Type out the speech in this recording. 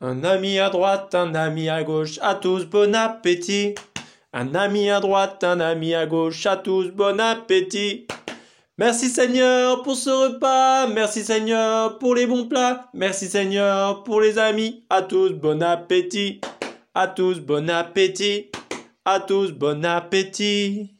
Un ami à droite, un ami à gauche, à tous bon appétit. Un ami à droite, un ami à gauche, à tous bon appétit. Merci Seigneur pour ce repas, merci Seigneur pour les bons plats, merci Seigneur pour les amis, à tous bon appétit, à tous bon appétit, à tous bon appétit.